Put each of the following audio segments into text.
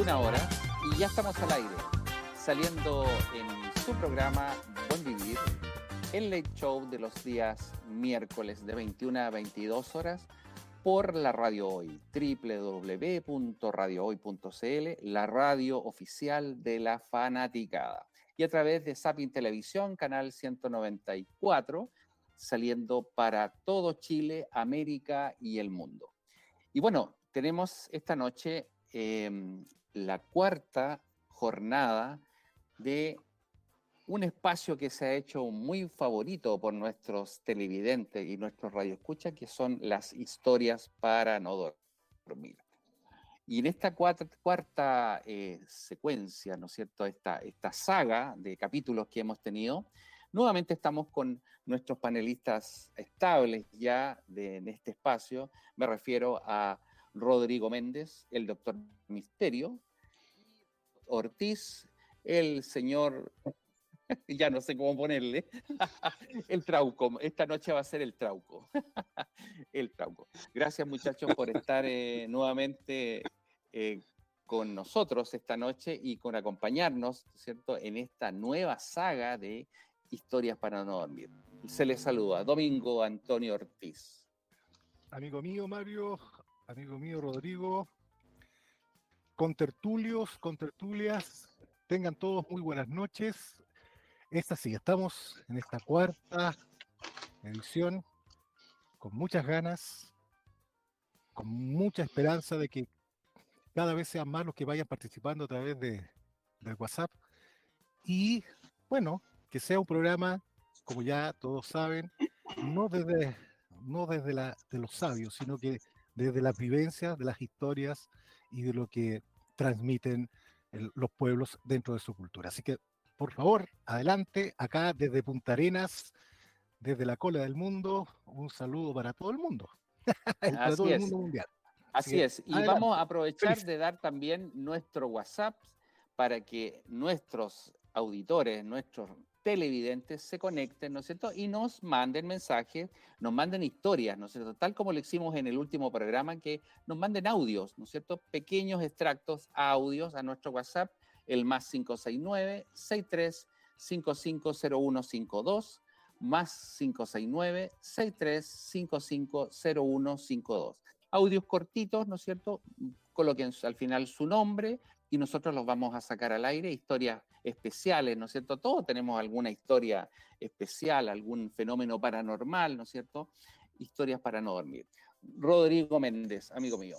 21 horas y ya estamos al aire, saliendo en su programa Buen Vivir, el late show de los días miércoles de 21 a 22 horas por la Radio Hoy, www.radiohoy.cl, la radio oficial de la fanaticada. Y a través de Sapin Televisión, canal 194, saliendo para todo Chile, América y el mundo. Y bueno, tenemos esta noche em, la cuarta jornada de un espacio que se ha hecho muy favorito por nuestros televidentes y nuestros radioescuchas, que son las historias para no dormir. Y en esta cuarta, eh, secuencia, ¿no es cierto?, esta, esta saga de capítulos que hemos tenido, nuevamente estamos con nuestros panelistas estables ya en este espacio. Me refiero a Rodrigo Méndez, el doctor Misterio, Ortiz, el señor ya no sé cómo ponerle. el trauco. Esta noche va a ser el trauco. el trauco. Gracias muchachos por estar eh, nuevamente eh, con nosotros esta noche y con acompañarnos, ¿cierto?, en esta nueva saga de historias para no dormir. Se les saluda Domingo Antonio Ortiz. Amigo mío Mario, amigo mío Rodrigo, con tertulios, con tertulias, tengan todos muy buenas noches. Esta sí, estamos en esta cuarta edición con muchas ganas, con mucha esperanza de que cada vez sean más los que vayan participando a través de, del WhatsApp. Y bueno, que sea un programa, como ya todos saben, no desde, no desde de los sabios, sino que desde las vivencias, de las historias y de lo que transmiten los pueblos dentro de su cultura. Así que por favor, adelante, acá desde Punta Arenas, desde la cola del mundo, un saludo para todo el mundo, para todo el mundo mundial. Así, es, y vamos a aprovechar de dar también nuestro WhatsApp para que nuestros auditores, nuestros televidentes se conecten, ¿no es cierto? Y nos manden mensajes, nos manden historias, ¿no es cierto? Tal como lo hicimos en el último programa, que nos manden audios, ¿no es cierto? Pequeños extractos, audios a nuestro WhatsApp el más 569-63550152, más 569-63550152. Audios cortitos, ¿no es cierto? Coloquen al final su nombre y nosotros los vamos a sacar al aire, historias especiales, ¿no es cierto? Todos tenemos alguna historia especial, algún fenómeno paranormal, ¿no es cierto? Historias para no dormir. Rodrigo Méndez, amigo mío.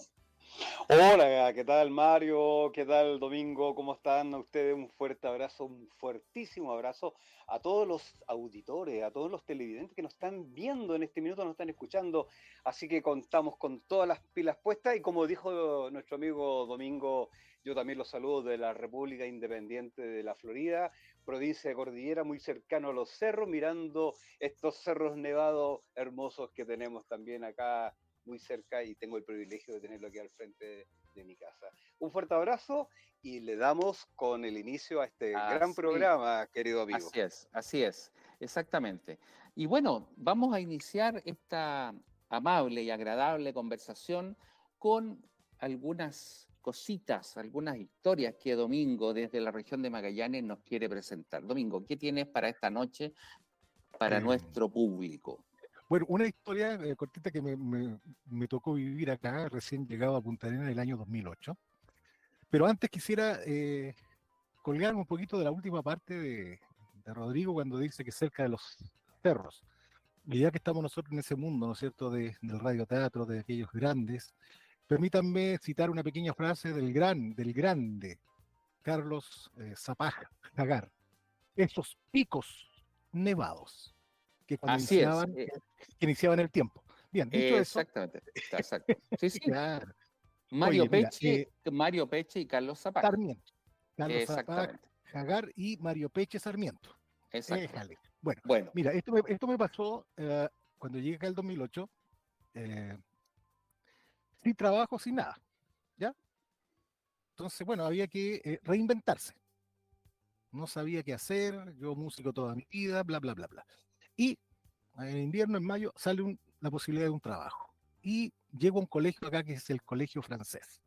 Hola, ¿qué tal Mario? ¿Qué tal Domingo? ¿Cómo están ustedes? Un fuerte abrazo, un fuertísimo abrazo a todos los auditores, a todos los televidentes que nos están viendo en este minuto, nos están escuchando. Así que contamos con todas las pilas puestas y como dijo nuestro amigo Domingo, yo también los saludo de la República Independiente de la Florida, provincia de Cordillera, muy cercano a los cerros, mirando estos cerros nevados hermosos que tenemos también acá muy cerca y tengo el privilegio de tenerlo aquí al frente de, mi casa. Un fuerte abrazo y le damos con el inicio a este gran programa, querido amigo. Así es, así es, exactamente. Y bueno, vamos a iniciar esta amable y agradable conversación con algunas cositas, algunas historias que Domingo desde la región de Magallanes nos quiere presentar. Domingo, ¿qué tienes para esta noche para eh, nuestro público? Bueno, una historia eh, cortita que me, tocó vivir acá, recién llegado a Punta Arenas el año 2008. Pero antes quisiera eh, colgarme un poquito de la última parte de, Rodrigo cuando dice que cerca de los cerros. Y ya que estamos nosotros en ese mundo, ¿no es cierto?, de, del radioteatro, de aquellos grandes, permítanme citar una pequeña frase del gran, del grande Carlos eh, Zapaja, Jagar. Estos picos nevados que cuando iniciaban, eh. que iniciaban el tiempo. Bien, dicho Exactamente, exacto. Sí, sí. Mario, Peche, eh, Mario Peche y Carlos Zapata. Sarmiento. Carlos Zapata, Jagar y Mario Peche Sarmiento. Exacto. Bueno, bueno, mira, esto me, esto me pasó uh, cuando llegué acá el 2008, eh, sin trabajo, sin nada, ¿ya? Entonces, bueno, había que eh, reinventarse. No sabía qué hacer, yo músico toda mi vida, bla, bla, bla, bla. Y en invierno, en mayo, sale la posibilidad de un trabajo. Y llego a un colegio acá que es el colegio francés.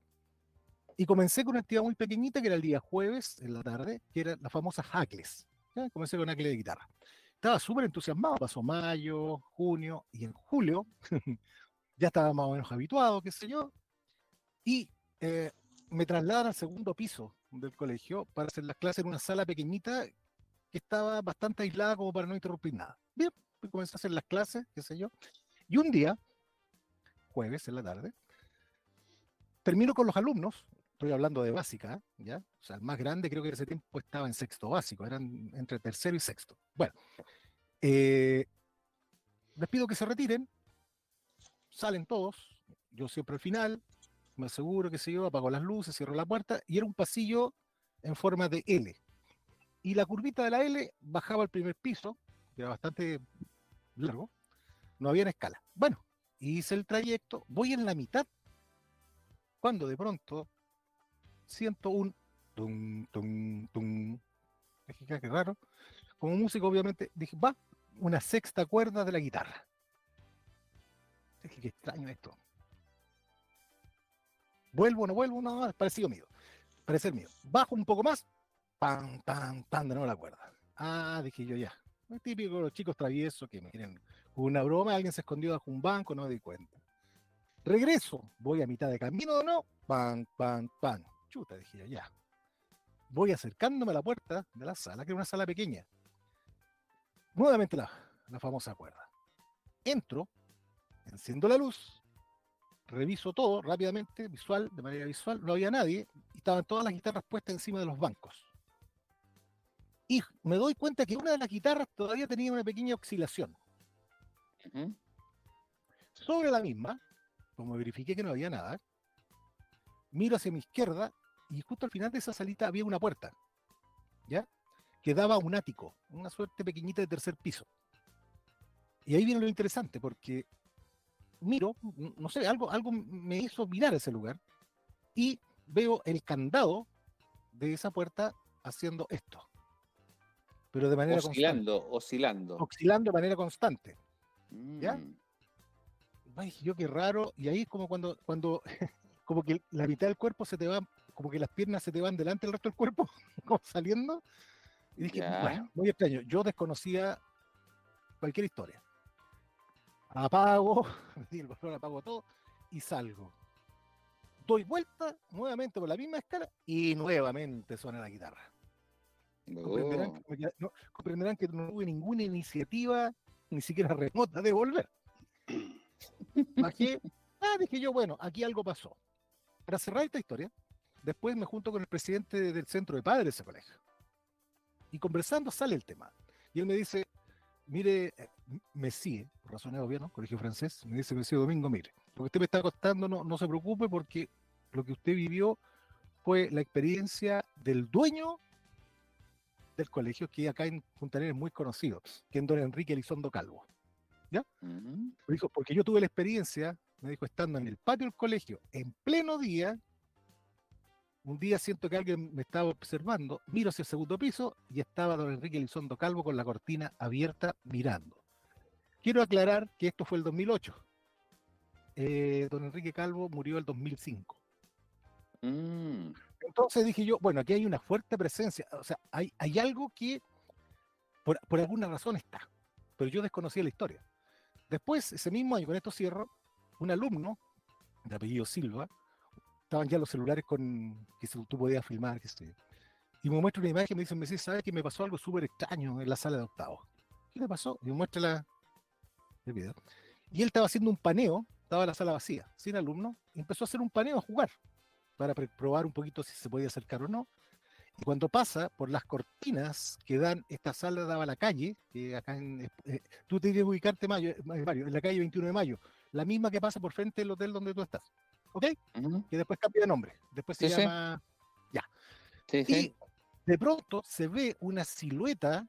Y comencé con una actividad muy pequeñita, que era el día jueves, en la tarde, que era la famosa Hackles. ¿ya? Comencé con Hackles de guitarra. Estaba súper entusiasmado, pasó mayo, junio, y en julio ya estaba más o menos habituado, qué sé yo, y eh, me trasladan al segundo piso del colegio para hacer las clases en una sala pequeñita que estaba bastante aislada como para no interrumpir nada. Bien, pues comencé a hacer las clases, qué sé yo, y un día, jueves en la tarde, termino con los alumnos, estoy hablando de básica, ¿ya? O sea, el más grande creo que en ese tiempo estaba en sexto básico, eran entre tercero y sexto. Bueno, eh, les pido que se retiren, salen todos, yo siempre al final, me aseguro que se yo, apago las luces, cierro la puerta, y era un pasillo en forma de L. Y la curvita de la L bajaba al primer piso, que era bastante largo, no había escala. Bueno, hice el trayecto, voy en la mitad, cuando de pronto siento un tum, tum, tum. Qué raro. Como músico, obviamente, dije, va, una sexta cuerda de la guitarra. Dije, qué extraño esto. Vuelvo, no vuelvo, nada más, parecido mío. Parecer mío. Bajo un poco más, pam, pam, pam, de nuevo la cuerda. Ah, dije yo ya. Es típico los chicos traviesos que me quieren una broma, alguien se escondió bajo un banco, no me di cuenta. Regreso, voy a mitad de camino o no, pam, pam, pam. Chuta, dije yo, ya. Voy acercándome a la puerta de la sala, que era una sala pequeña. Nuevamente la, la famosa cuerda. Entro, enciendo la luz, reviso todo rápidamente, visual, de manera visual, no había nadie, y estaban todas las guitarras puestas encima de los bancos. Y me doy cuenta que una de las guitarras todavía tenía una pequeña oscilación. Sobre la misma, como verifiqué que no había nada, miro hacia mi izquierda y justo al final de esa salita había una puerta, ¿ya? Que daba a un ático, una suerte pequeñita de tercer piso. Y ahí viene lo interesante, porque miro, no sé, algo, algo me hizo mirar ese lugar y veo el candado de esa puerta haciendo esto. Pero de manera constante, Oscilando, oscilando. oscilando de manera constante. ¿ya? Mm. Ay, yo qué raro, y ahí es como cuando, cuando como que la mitad del cuerpo se te va, como que las piernas se te van delante del resto del cuerpo, como saliendo. Y dije, bueno, muy extraño. Yo desconocía cualquier historia. Apago, me di el balón, apago todo y salgo. Doy vuelta nuevamente por la misma escala y nuevamente suena la guitarra. Comprenderán, Oh. que, no, comprenderán que no tuve ninguna iniciativa, ni siquiera remota, de volver. Bajé, ah, dije yo, bueno, aquí algo pasó. Para cerrar esta historia, después me junto con el presidente de- del centro de padres de ese colegio. Y conversando sale el tema. Y él me dice, mire, eh, Messi, por razones de gobierno, colegio francés, me dice Messi Domingo, mire, lo que usted me está contando no, no se preocupe porque lo que usted vivió fue la experiencia del dueño del colegio, que acá en Punta Arenas es muy conocido, que es don Enrique Elizondo Calvo. Ujú. Me dijo, porque yo tuve la experiencia, me dijo, estando en el patio del colegio, en pleno día, un día siento que alguien me estaba observando, miro hacia el segundo piso y estaba don Enrique Elizondo Calvo con la cortina abierta mirando. Quiero aclarar que esto fue el 2008. Eh, don Enrique Calvo murió el 2005. Mm. Entonces dije yo, bueno, aquí hay una fuerte presencia, o sea, hay, hay algo que por, por alguna razón está, pero yo desconocía la historia. Después, ese mismo año, con esto cierro, un alumno de apellido Silva, estaban ya los celulares con que tú podías filmar, que sé y me muestra una imagen y me dice, me dice, ¿sabes que me pasó algo súper extraño en la sala de octavos? ¿Qué le pasó? Y me muestra la, el video. Y él estaba haciendo un paneo, estaba la sala vacía, sin alumnos, y empezó a hacer un paneo a jugar para probar un poquito si se podía acercar o no. Y cuando pasa por las cortinas que dan, esta sala daba a la calle, que acá en, eh, tú tienes que ubicarte, eh, Mario, en la calle 21 de Mayo, la misma que pasa por frente del hotel donde tú estás, ¿ok? Ujú. Que después cambia de nombre, después se Sí, sí. llama... Sí, Y sí. de pronto se ve una silueta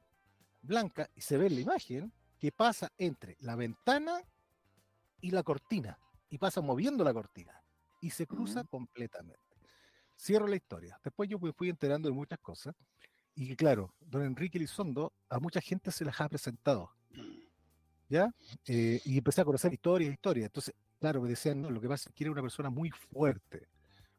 blanca, y se ve la imagen, que pasa entre la ventana y la cortina, y pasa moviendo la cortina, y se cruza Ujú. completamente. Cierro la historia. Después yo me fui enterando de muchas cosas, y que claro, don Enrique Elizondo a mucha gente se las ha presentado, ¿ya? Eh, y empecé a conocer historias, historias. Entonces, claro, me decían, no, lo que pasa es que era una persona muy fuerte,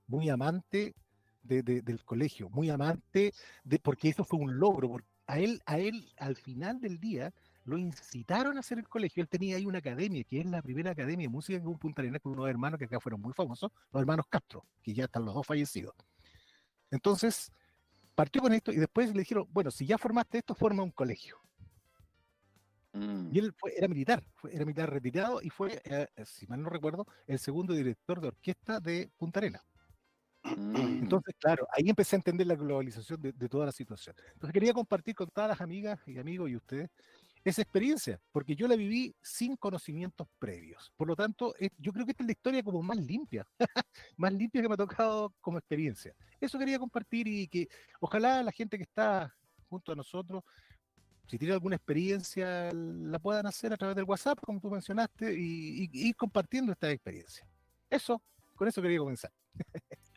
muy amante del colegio, muy amante, de, porque eso fue un logro. A él, a él, al final del día, lo incitaron a hacer el colegio. Él tenía ahí una academia, que es la primera academia de música en Punta Arenas con unos hermanos que acá fueron muy famosos, los hermanos Castro, que ya están los dos fallecidos. Entonces, partió con esto y después le dijeron, bueno, si ya formaste esto, forma un colegio. Mm. Y él era militar, era militar retirado y fue, eh, si mal no recuerdo, el segundo director de orquesta de Punta Arenas. Mm. Entonces, claro, ahí empecé a entender la globalización de, de, toda la situación. Entonces quería compartir con todas las amigas y amigos y ustedes esa experiencia, porque yo la viví sin conocimientos previos. Por lo tanto, yo creo que esta es la historia como más limpia, más limpia que me ha tocado como experiencia. Eso quería compartir y que ojalá la gente que está junto a nosotros, si tiene alguna experiencia, la puedan hacer a través del WhatsApp, como tú mencionaste, y, ir compartiendo esta experiencia. Eso, con eso quería comenzar.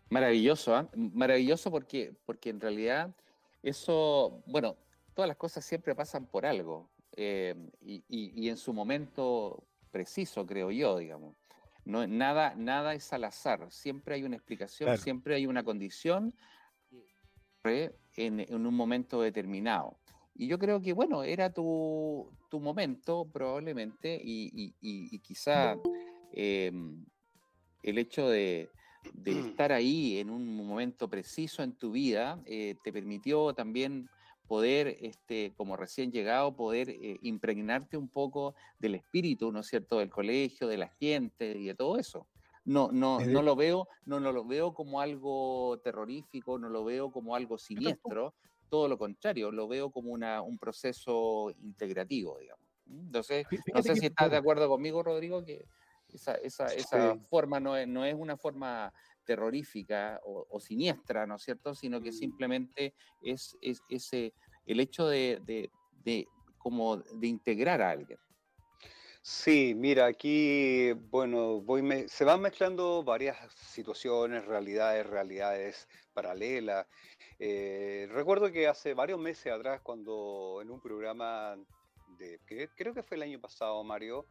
Maravilloso, ¿eh? maravilloso porque, porque en realidad eso, bueno, todas las cosas siempre pasan por algo. Eh, y, en su momento preciso, creo yo, digamos. No, nada, nada es al azar, siempre hay una explicación, siempre hay una condición en, en, un momento determinado. Y yo creo que, bueno, era tu, tu momento probablemente y, y quizá em, el hecho de, de, estar ahí en un momento preciso en tu vida eh, te permitió también poder, este, como recién llegado, poder eh, impregnarte un poco del espíritu, ¿no es cierto?, del colegio, de la gente y de todo eso. No, no, no lo veo, no, no lo veo como algo terrorífico, no lo veo como algo siniestro, todo lo contrario, lo veo como una, un proceso integrativo, digamos. Entonces, no sé si estás de acuerdo conmigo, Rodrigo, que esa, esa, esa forma no es, no es una forma terrorífica o, siniestra, ¿no es cierto? Sino que mm. simplemente es, ese, el hecho de, como de integrar a alguien. Sí, mira, aquí, bueno, voy se van mezclando varias situaciones, realidades, realidades paralelas. Eh, recuerdo que hace varios meses atrás, cuando en un programa de, creo que fue el año pasado, Mario,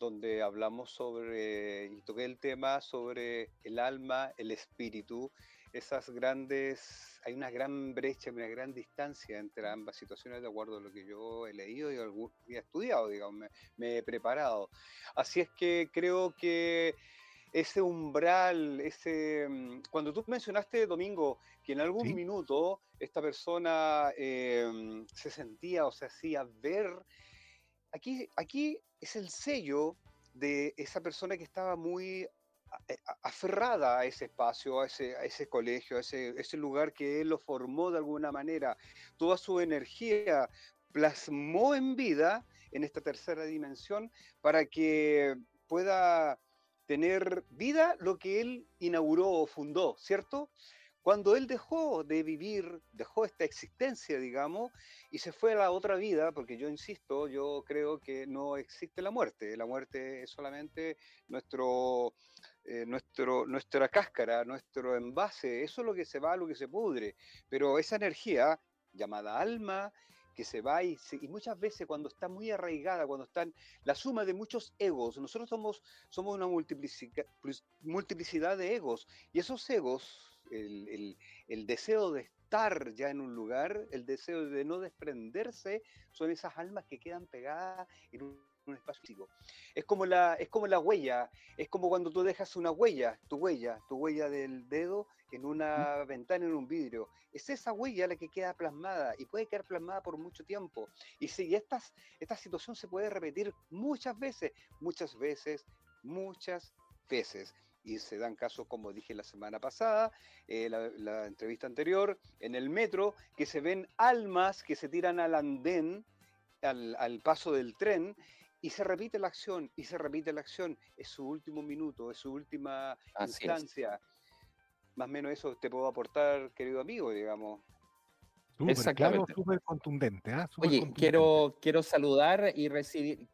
donde hablamos sobre, y toqué el tema sobre el alma, el espíritu, esas grandes, hay una gran brecha, una gran distancia entre ambas situaciones de acuerdo a lo que yo he leído y, he estudiado, digamos, me, he preparado. Así es que creo que ese umbral, ese mm, cuando tú mencionaste, Domingo, que en algún minuto esta persona em, se sentía o se hacía ver, aquí, aquí es el sello de esa persona que estaba muy eh, aferrada a ese espacio, a ese, a ese colegio, a ese, ese, lugar que él lo formó de alguna manera. Toda su energía plasmó en vida en esta tercera dimensión para que pueda tener vida lo que él inauguró o fundó, ¿cierto? Cuando él dejó de vivir, dejó esta existencia, digamos, y se fue a la otra vida, porque yo insisto, yo creo que no existe la muerte, la muerte es solamente nuestro, eh, nuestro, nuestra cáscara, nuestro envase, eso es lo que se va, lo que se pudre, pero esa energía llamada alma, que se va y, y, muchas veces cuando está muy arraigada, cuando están la suma de muchos egos, nosotros somos, somos una multiplicidad de egos. Y esos egos el, deseo de estar ya en un lugar, el deseo de no desprenderse, son esas almas que quedan pegadas en un, espacio físico. Es como, la, es como la huella, es como cuando tú dejas una huella, tu huella, tu huella del dedo en una ventana, en un vidrio. Es esa huella la que queda plasmada y puede quedar plasmada por mucho tiempo. Y si estas, esta situación se puede repetir muchas veces, muchas veces, muchas veces y se dan casos, como dije la semana pasada, eh, la, entrevista anterior, en el metro, que se ven almas que se tiran al andén, al, paso del tren, y se repite la acción, y se repite la acción. Es su último minuto, es su última instancia. Más o menos eso te puedo aportar, querido amigo, digamos. Exactamente. súper contundente. ¿ah? Oye, quiero, quiero saludar y recibir,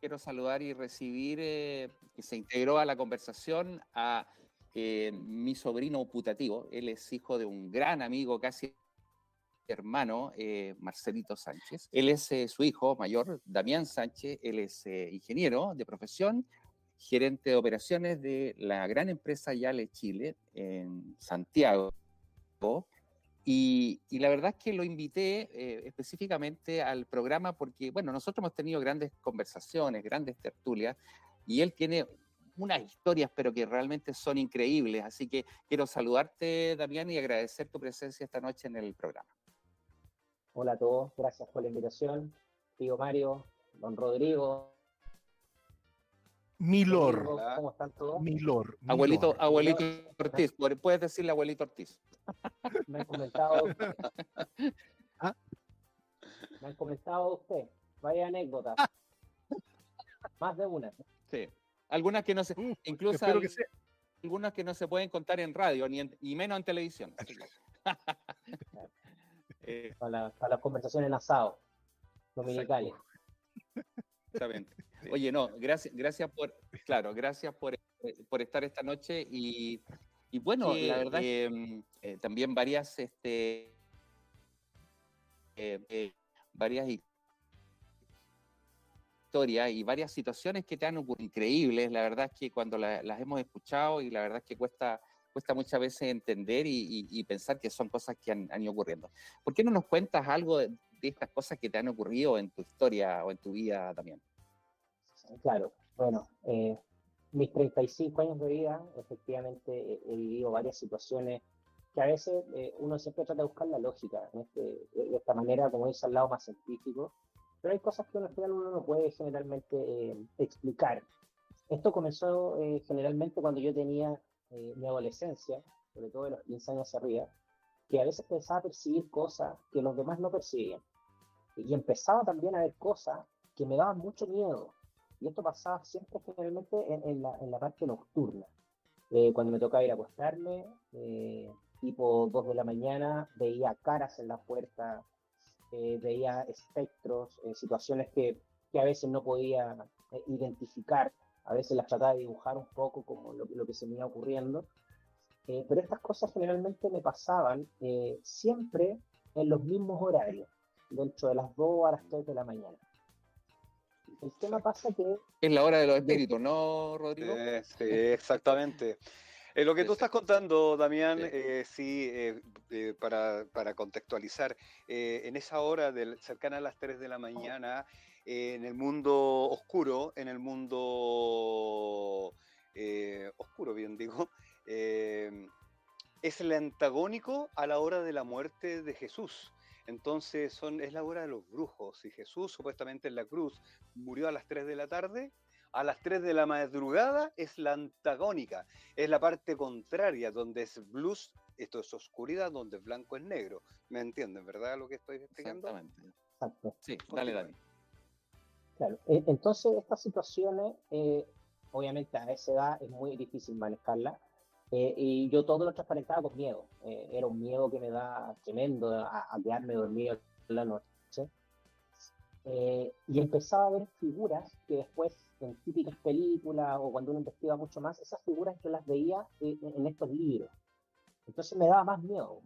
quiero, saludar y recibir, eh, que se integró a la conversación a eh, mi sobrino putativo. Él es hijo de un gran amigo, casi hermano, eh, Marcelito Sánchez. Él es su hijo mayor, Damián Sánchez. Él es ingeniero de profesión gerente de operaciones de la gran empresa Yale Chile en Santiago. Y, la verdad es que lo invité eh, específicamente al programa porque, bueno, nosotros hemos tenido grandes conversaciones, grandes tertulias, y él tiene unas historias, pero que realmente son increíbles. Así que quiero saludarte, Damián, y agradecer tu presencia esta noche en el programa. Hola a todos, gracias por la invitación. Tío Mario, don Rodrigo. Milor. ¿Cómo están todos? Milor. Abuelito, abuelito Ortiz, puedes decirle abuelito Ortiz. Me han comentado. ¿Ah? Me han comentado usted. Vaya anécdota. Más de una. Sí. Algunas que no se, incluso algunas que no se pueden contar en radio ni y menos en televisión. Eh, para, las conversaciones en asado dominicales. Exactamente. Oye, no, gracias, gracias por, claro, gracias por, por estar esta noche y, y bueno, la verdad que mm, eh, también varias, este, eh, eh, varias y varias situaciones que te han ocurrido increíbles. La verdad es que cuando las hemos escuchado y la verdad es que cuesta, cuesta muchas veces entender y, pensar que son cosas que han, ido ocurriendo. ¿Por qué no nos cuentas algo de, estas cosas que te han ocurrido en tu historia o en tu vida también? Claro, bueno, eh, mis 35 años de vida, efectivamente he, vivido varias situaciones que a veces eh, uno siempre trata de buscar la lógica, este, de esta manera, como dice, al lado más científico, pero hay cosas que final uno no puede generalmente eh, explicar. Esto comenzó eh, generalmente cuando yo tenía eh, mi adolescencia, sobre todo de los 15 años arriba, que a veces pensaba percibir cosas que los demás no percibían. Y empezaba también a ver cosas que me daban mucho miedo. Y esto pasaba siempre generalmente en, la, en la, parte nocturna. cuando me tocaba ir a acostarme, tipo 2 de la mañana, veía caras en la puerta, eh, veía espectros, eh, situaciones que, que, a veces no podía eh, identificar, a veces las trataba de dibujar un poco como lo, lo que se me iba ocurriendo, pero estas cosas generalmente me pasaban siempre en los mismos horarios, dentro de las 2 a las 3 de la mañana. El tema pasa que... Es la hora de los espíritus, ¿no, Rodrigo? sí, exactamente. Eh, lo que tú estás contando, Damián, sí, eh, eh, para, contextualizar, en esa hora del, cercana a las 3 de la mañana, en el mundo oscuro, en el mundo oscuro, bien digo, es el antagónico a la hora de la muerte de Jesús. Entonces son, es la hora de los brujos. Y Jesús, supuestamente en la cruz, murió a las 3 de la tarde, a las 3 de la madrugada es la antagónica, es la parte contraria, donde es blues, esto es oscuridad, donde blanco es negro. ¿Me entienden, verdad, lo que estoy explicando? Exactamente. Exacto. Sí, dale, dale. Claro, e, entonces estas situaciones, eh, obviamente a esa edad es muy difícil manejarla, eh, y yo todo lo transparentaba con miedo. Eh, era un miedo que me da tremendo a, a quedarme dormido en la noche. y empezaba a ver figuras que después en típicas películas o cuando uno investiga mucho más, esas figuras yo las veía en, estos libros. Entonces me daba más miedo.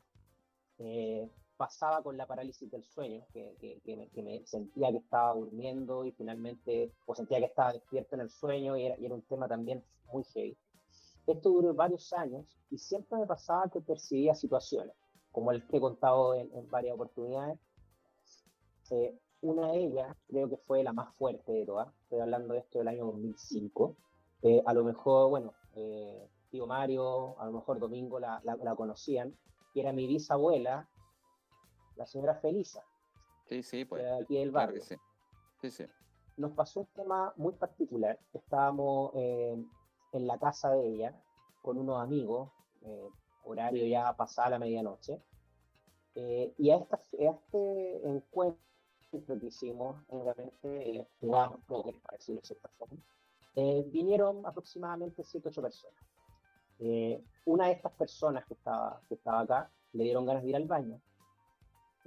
Eh, pasaba con la parálisis del sueño, que, que, me, sentía que estaba durmiendo y finalmente, o sentía que estaba despierto en el sueño y era, y era un tema también muy heavy. Esto duró varios años y siempre me pasaba que percibía situaciones, como el que he contado en, varias oportunidades, eh, una de ellas creo que fue la más fuerte de todas, estoy hablando de esto del año 2005. Eh, a lo mejor, bueno, eh, tío Mario, a lo mejor Domingo la, conocían, que era mi bisabuela, la señora Felisa. Sí, sí, pues. De aquí del barrio. sí. Sí, sí. Nos pasó un tema muy particular. Estábamos eh, en la casa de ella con unos amigos, horario ya pasada la medianoche, y a, esta, a este encuentro que hicimos, obviamente, eh, jugamos poco, para decirlo de cierta forma, eh, vinieron aproximadamente 7 8 personas. Eh, una de estas personas que estaba, que estaba acá le dieron ganas de ir al baño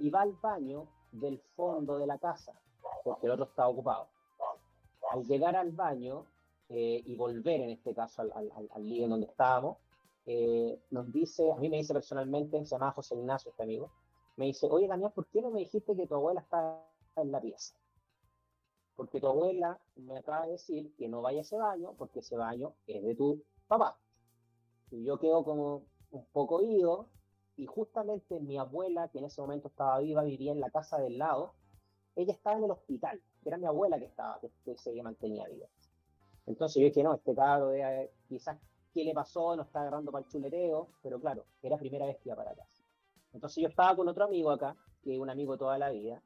y va al baño del fondo de la casa, porque el otro estaba ocupado. Al llegar al baño y volver, en este caso, al, al, al donde estábamos, nos dice, a mí me dice personalmente, se llama José Ignacio, este amigo, me dice, oye Daniel, ¿por qué no me dijiste que tu abuela está en la pieza. porque tu abuela me acaba de decir que no vaya a ese baño porque ese baño es de tu papá. Y yo quedo como un poco oído y justamente mi abuela, que en ese momento estaba viva, vivía en la casa del lado, ella estaba en el hospital, era mi abuela que estaba, que, se mantenía viva. Entonces yo dije, no, este cabro quizás qué le pasó, no está agarrando para el chuleteo, pero claro, era primera vez que para casa. Entonces yo estaba con otro amigo acá, que es un amigo toda la vida,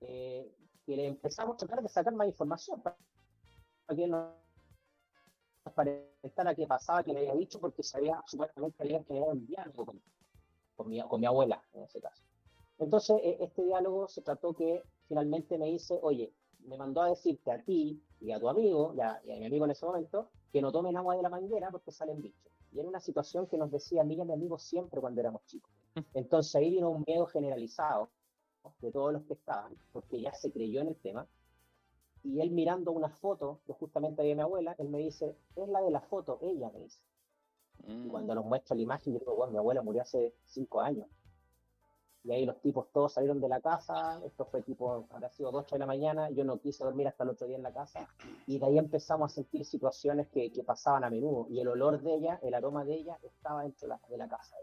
eh, que le empezamos a tratar de sacar más información para que no para qué pasaba, que le había dicho, porque sabía, supuestamente había tenido un diálogo con, con, mi, con mi abuela, en ese caso. Entonces, e, este diálogo se trató que finalmente me dice, oye, me mandó a decirte a ti y a tu amigo, y a, mi amigo en ese momento, que no tomen agua de la manguera porque salen bichos. Y era una situación que nos decía a mí y a mi amigo siempre cuando éramos chicos. Entonces ahí vino un miedo generalizado de todos los que estaban, porque ya se creyó en el tema, y él mirando una foto que justamente había mi abuela, él me dice, es la de la foto, ella me dice. Y mm. cuando nos muestra la imagen, yo digo, bueno, mi abuela murió hace cinco años. Y ahí los tipos todos salieron de la casa, esto fue tipo, habrá sido 8 de la mañana, yo no quise dormir hasta el otro día en la casa, y de ahí empezamos a sentir situaciones que, que pasaban a menudo, y el olor de ella, el aroma de ella, estaba dentro de la, de la casa.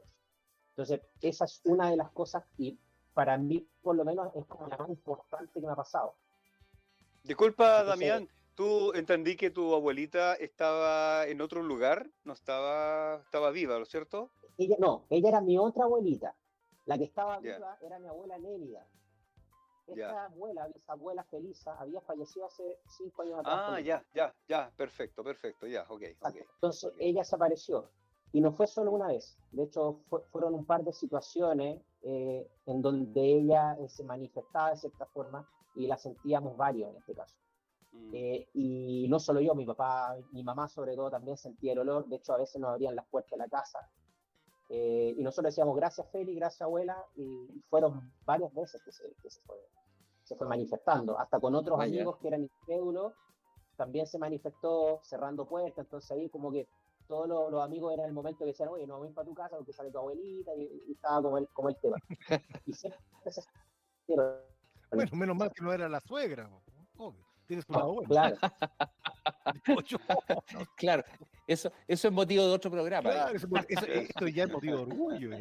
Entonces, esa es una de las cosas, y para mí, por lo menos, es como la más importante que me ha pasado Disculpa, Damián, tú entendí que tu abuelita estaba en otro lugar, no estaba, estaba viva, ¿no es cierto? Ella, no, ella era mi otra abuelita. La que estaba viva era mi abuela Nélida. Esta abuela, bisabuela Felisa, había fallecido hace cinco años atrás. Ah, ya, ya, ya, perfecto, perfecto, ya, ok. okay Entonces ella se apareció. Y no fue solo una vez. De hecho, fueron un par de situaciones eh, en donde ella eh, se manifestaba de cierta forma y la sentíamos varios en este caso. Mm. Eh, y no solo yo, mi papá, mi mamá sobre todo también sentía el olor, de hecho a veces nos abrían las puertas de la casa. Eh, y nosotros decíamos gracias Feli, gracias abuela, y fueron varias veces que se, se, fue, se fue, manifestando, hasta con otros amigos que eran incrédulos, también se manifestó cerrando puertas, entonces ahí como que todos los, amigos eran el momento que decían, oye, no ir para tu casa porque sale tu abuelita, y, estaba como el, como el tema. y siempre se, bueno, menos mal que no era la suegra. Tienes una Claro. claro, eso, eso es motivo de otro programa. Claro, esto ya es motivo de orgullo.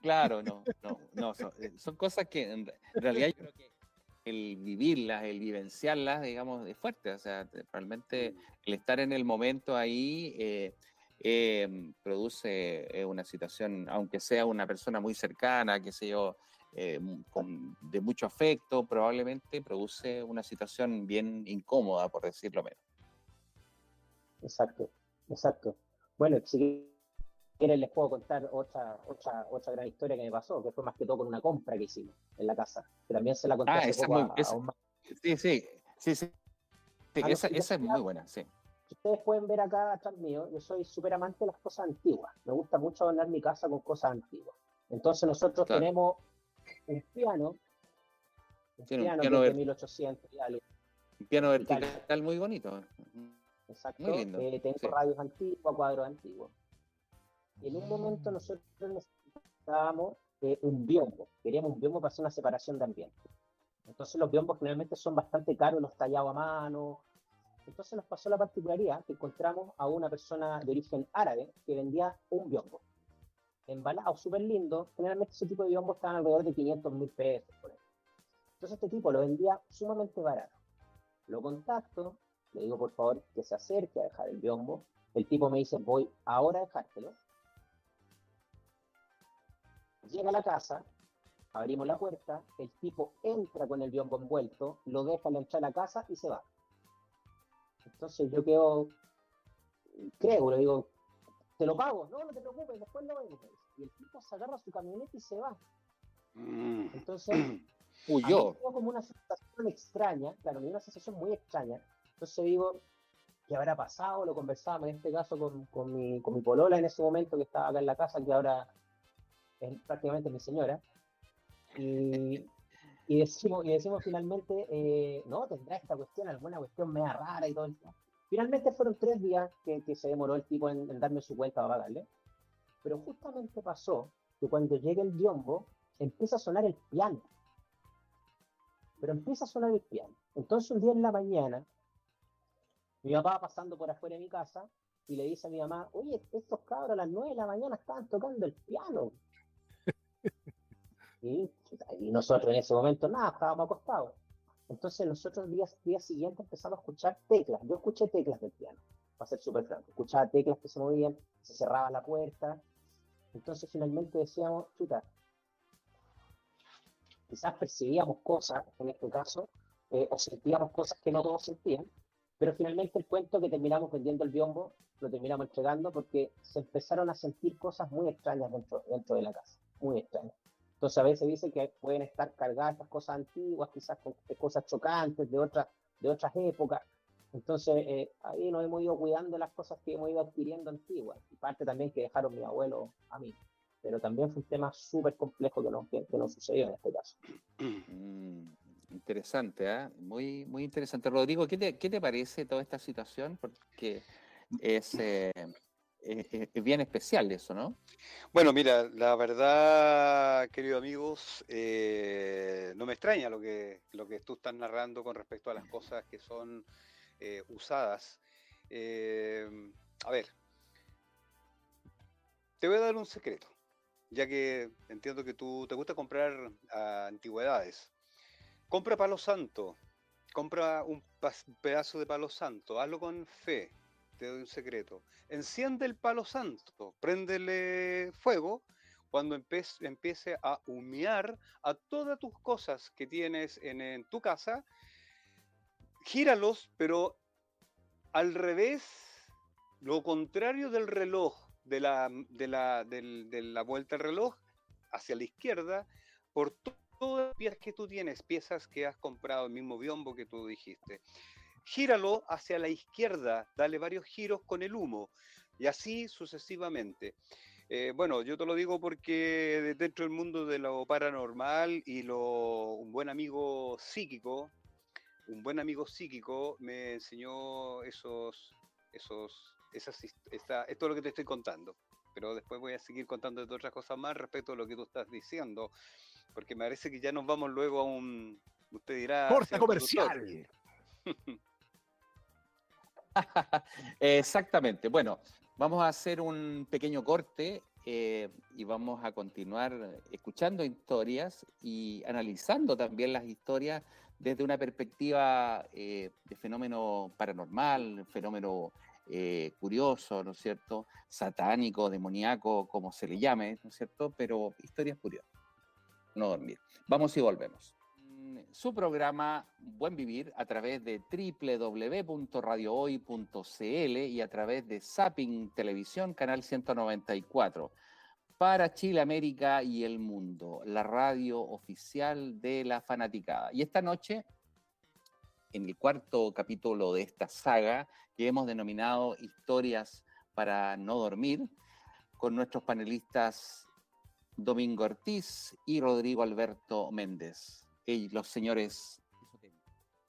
Claro, no, no, no eh, son, cosas que en realidad yo creo que el vivirlas, el vivenciarlas, digamos, es fuerte. O sea, realmente el estar en el momento ahí eh, eh, produce una situación, aunque sea una persona muy cercana, que sé yo, eh, con, de mucho afecto, probablemente produce una situación bien incómoda, por decirlo menos. Exacto, exacto. Bueno, si quieren les puedo contar otra, otra, otra gran historia que me pasó, que fue más que todo con una compra que hicimos en la casa, que también se la conté ah, esa Sí, sí, sí, sí. esa, esa es muy buena, sí. Ustedes pueden ver acá atrás mío, yo soy súper amante de las cosas antiguas. Me gusta mucho adornar mi casa con cosas antiguas. Entonces nosotros tenemos un piano, un piano, de 1800 Un piano vertical muy bonito. Exacto. Muy lindo. Eh, tengo radios antiguos, cuadros antiguos. Y en un momento nosotros necesitábamos eh, un biombo. Queríamos un biombo para hacer una separación de ambiente. Entonces los biombos generalmente son bastante caros, los tallados a mano. Entonces nos pasó la particularidad que encontramos a una persona de origen árabe que vendía un biombo embalado, súper lindo. Generalmente ese tipo de biombo estaban alrededor de 500 mil pesos. Por Entonces este tipo lo vendía sumamente barato. Lo contacto, le digo por favor que se acerque a dejar el biombo. El tipo me dice, voy ahora a dejártelo. Llega a la casa, abrimos la puerta, el tipo entra con el biombo envuelto, lo deja entrada de la casa y se va. Entonces yo quedo, creo, le digo, te lo pago, no, no te preocupes, después lo vengo. Y el tipo se agarra su camioneta y se va. Mm. Entonces, huyó. como una sensación extraña, claro, me dio una sensación muy extraña. Entonces digo, ¿qué habrá pasado? Lo conversábamos en este caso con, con, mi, con mi polola en ese momento que estaba acá en la casa, que ahora es prácticamente mi señora. Y, y decimos, y decimos finalmente, eh, no, tendrá esta cuestión, alguna cuestión media rara y todo eso. Finalmente fueron tres días que, se demoró el tipo en, darme su cuenta para pagarle. Pero justamente pasó que cuando llega el biombo, empieza a sonar el piano. pero empieza a sonar el piano. Entonces un día en la mañana, mi papá pasando por afuera de mi casa y le dice a mi mamá, oye, estos cabros a las 9 de la mañana estaban tocando el piano. y, nosotros en ese momento, nada, estábamos acostados. Entonces nosotros el día, día siguiente empezamos a escuchar teclas. Yo escuché teclas del piano, para ser súper franco. Escuchaba teclas que se movían, se cerraba la puerta. Entonces finalmente decíamos, chuta, quizás percibíamos cosas, en este caso, eh, o sentíamos cosas que no todos sentían, pero finalmente el cuento que terminamos vendiendo el biombo, lo terminamos entregando porque se empezaron a sentir cosas muy extrañas dentro, dentro de la casa, muy extrañas. Entonces a veces dice que pueden estar cargadas estas cosas antiguas, quizás con cosas chocantes de, otras de otras épocas. Entonces eh, ahí nos hemos ido cuidando las cosas que hemos ido adquiriendo antiguas. Y parte también que dejaron mi abuelo a mí. Pero también fue un tema súper complejo que nos, que, nos sucedió en este caso. Mm, interesante, ¿eh? muy, muy interesante. Rodrigo, ¿qué te, ¿qué te parece toda esta situación? Porque es, eh, es, bien especial eso, ¿no? Bueno, mira, la verdad, queridos amigos, eh, no me extraña lo que, lo que tú estás narrando con respecto a las cosas que son eh, usadas. a ver, te voy a dar un secreto, ya que entiendo que tú te gusta comprar antigüedades. Compra palo santo, compra un pedazo de palo santo, hazlo con fe, te doy un secreto. Enciende el palo santo, préndele fuego cuando empiece a humear a todas tus cosas que tienes en, tu casa. Gíralos, pero al revés, lo contrario del reloj, de la, de la, de la vuelta del reloj, hacia la izquierda, por todas las piezas que tú tienes, piezas que has comprado, el mismo biombo que tú dijiste gíralo hacia la izquierda, dale varios giros con el humo y así sucesivamente. Eh, bueno, yo te lo digo porque dentro del mundo de lo paranormal y lo, un buen amigo psíquico, un buen amigo psíquico me enseñó esos, esos, esas, esto es lo que te estoy contando. Pero después voy a seguir contando otras cosas más respecto a lo que tú estás diciendo, porque me parece que ya nos vamos luego a un, usted dirá... Corta comercial. Exactamente. Bueno, vamos a hacer un pequeño corte eh, y vamos a continuar escuchando historias y analizando también las historias desde una perspectiva eh, de fenómeno paranormal, fenómeno eh, curioso, ¿no es cierto? Satánico, demoníaco, como se le llame, ¿no es cierto? Pero historias curiosas. No dormir. Vamos y volvemos su programa Buen Vivir a través de www.radiohoy.cl y a través de Zapping Televisión, canal 194, para Chile, América y el mundo, la radio oficial de la fanaticada. Y esta noche, en el cuarto capítulo de esta saga, que hemos denominado Historias para no dormir, con nuestros panelistas Domingo Ortiz y Rodrigo Alberto Méndez los señores.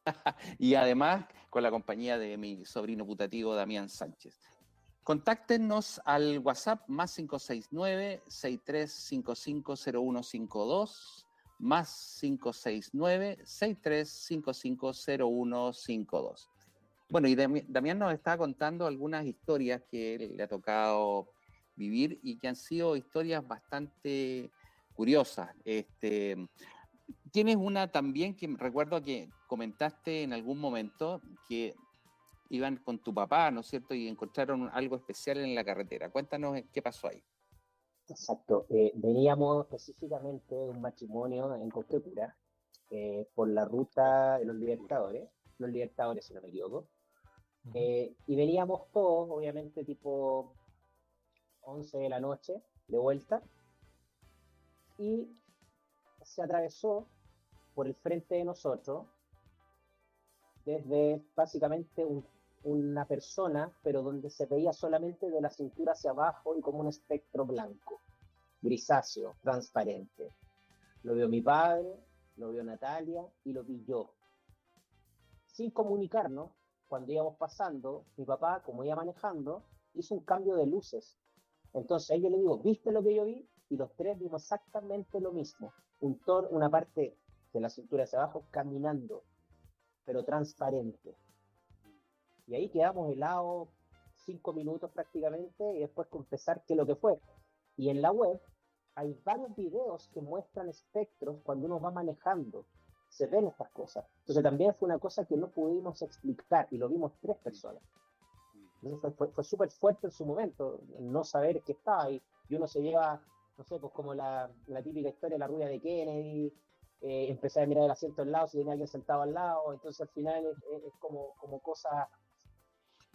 y además con la compañía de mi sobrino putativo Damián Sánchez. Contáctenos al WhatsApp más 569-63550152, más 569-63550152. Bueno, y Damián nos está contando algunas historias que le ha tocado vivir y que han sido historias bastante curiosas. Este, Tienes una también que recuerdo que comentaste en algún momento que iban con tu papá, ¿no es cierto? Y encontraron algo especial en la carretera. Cuéntanos qué pasó ahí. Exacto. Eh, veníamos específicamente de un matrimonio en Coquecura eh, por la ruta de los Libertadores, los Libertadores, si no me equivoco. Eh, y veníamos todos, obviamente, tipo 11 de la noche, de vuelta. Y se atravesó por el frente de nosotros desde básicamente una persona, pero donde se veía solamente de la cintura hacia abajo y como un espectro blanco, grisáceo, transparente. Lo vio mi padre, lo vio Natalia y lo vi yo. Sin comunicarnos, cuando íbamos pasando, mi papá, como iba manejando, hizo un cambio de luces. Entonces yo le digo, ¿viste lo que yo vi? Y los tres vimos exactamente lo mismo un una parte de la cintura hacia abajo, caminando, pero transparente. Y ahí quedamos helados cinco minutos prácticamente y después confesar qué es lo que fue. Y en la web hay varios videos que muestran espectros cuando uno va manejando. Se ven estas cosas. Entonces también fue una cosa que no pudimos explicar y lo vimos tres personas. Entonces fue, fue, súper fuerte en su momento, no saber qué estaba ahí. Y uno se lleva, no sé, pues como la, la típica historia de la rubia de Kennedy, eh, empecé a mirar el asiento al lado si tenía alguien sentado al lado, entonces al final es, es como, como cosa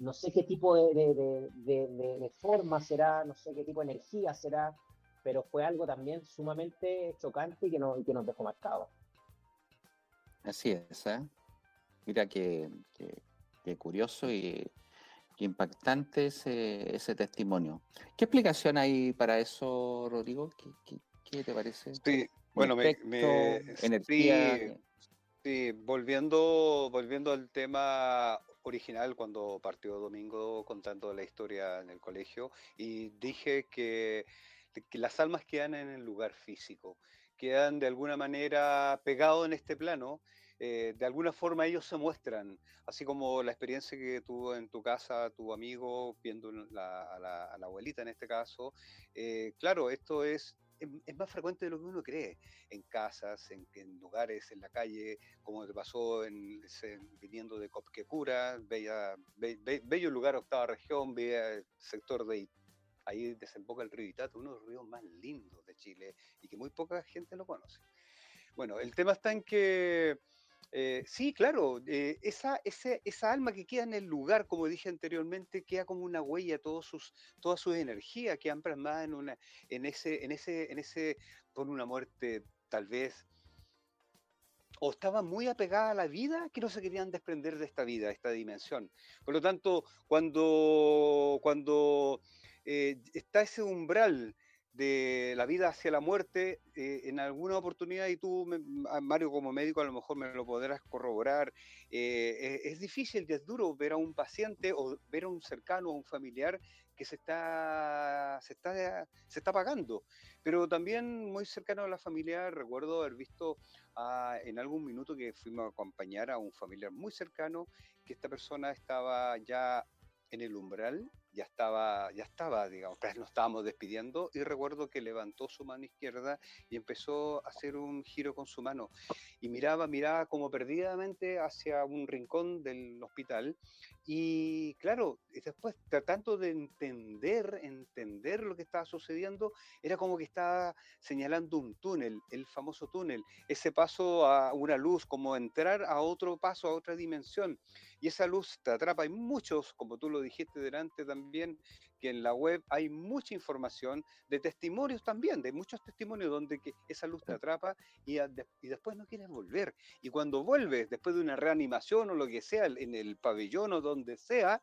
no sé qué tipo de, forma será, no sé qué tipo de energía será, pero fue algo también sumamente chocante y que, no, que nos dejó marcado. Así es, ¿eh? Mira qué, curioso y impactante ese, ese, testimonio. ¿Qué explicación hay para eso, Rodrigo? ¿Qué, te parece? Sí, bueno, me, energía. Sí, volviendo, volviendo al tema original cuando partió Domingo contando la historia en el colegio y dije que, las almas quedan en el lugar físico, quedan de alguna manera pegados en este plano. Eh, de alguna forma ellos se muestran, así como la experiencia que tuvo en tu casa tu amigo viendo a, la, abuelita en este caso. Eh, claro, esto es es, más frecuente de lo que uno cree, en casas, en, lugares, en la calle, como te pasó en, viniendo de Copquecura, bella, bello lugar, octava región, bella sector de ahí desemboca el río Itato, uno de los ríos más lindos de Chile y que muy poca gente lo conoce. Bueno, el tema está en que eh, sí, claro, eh, esa, alma que queda en el lugar, como dije anteriormente, queda como una huella, todos sus, todas sus energías quedan plasmadas en, una, en, ese, en, ese, en ese, por una muerte tal vez, o estaban muy apegadas a la vida que no se querían desprender de esta vida, de esta dimensión. Por lo tanto, cuando, cuando eh, está ese umbral, de la vida hacia la muerte, eh, en alguna oportunidad, y tú, Mario, como médico, a lo mejor me lo podrás corroborar, eh, es, difícil y es duro ver a un paciente o ver a un cercano, a un familiar que se está, se está, se está pagando. Pero también muy cercano a la familia, recuerdo haber visto en algún minuto que fuimos a acompañar a un familiar muy cercano, que esta persona estaba ya en el umbral ya estaba, ya estaba, digamos, nos estábamos despidiendo y recuerdo que levantó su mano izquierda y empezó a hacer un giro con su mano y miraba, miraba como perdidamente hacia un rincón del hospital y claro, después tratando de entender, entender lo que estaba sucediendo, era como que estaba señalando un túnel, el famoso túnel, ese paso a una luz, como entrar a otro paso, a otra dimensión y esa luz te atrapa. Hay muchos, como tú lo dijiste delante también, que en la web hay mucha información de testimonios también, de muchos testimonios donde que esa luz te atrapa y, y después no quieres volver. Y cuando vuelves, después de una reanimación o lo que sea, en el pabellón o donde sea,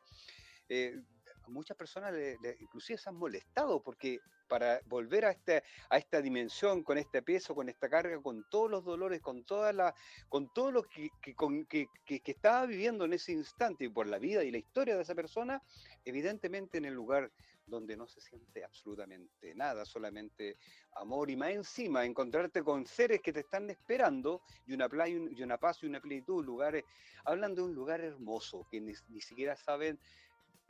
eh, muchas personas inclusive se han molestado porque para volver a, este, a esta dimensión, con este peso, con esta carga, con todos los dolores, con, toda la, con todo lo que, que, que, estaba viviendo en ese instante y por la vida y la historia de esa persona, evidentemente en el lugar donde no se siente absolutamente nada, solamente amor y más encima encontrarte con seres que te están esperando y una, playa, y una paz y una plenitud, lugares, hablan de un lugar hermoso que ni, ni siquiera saben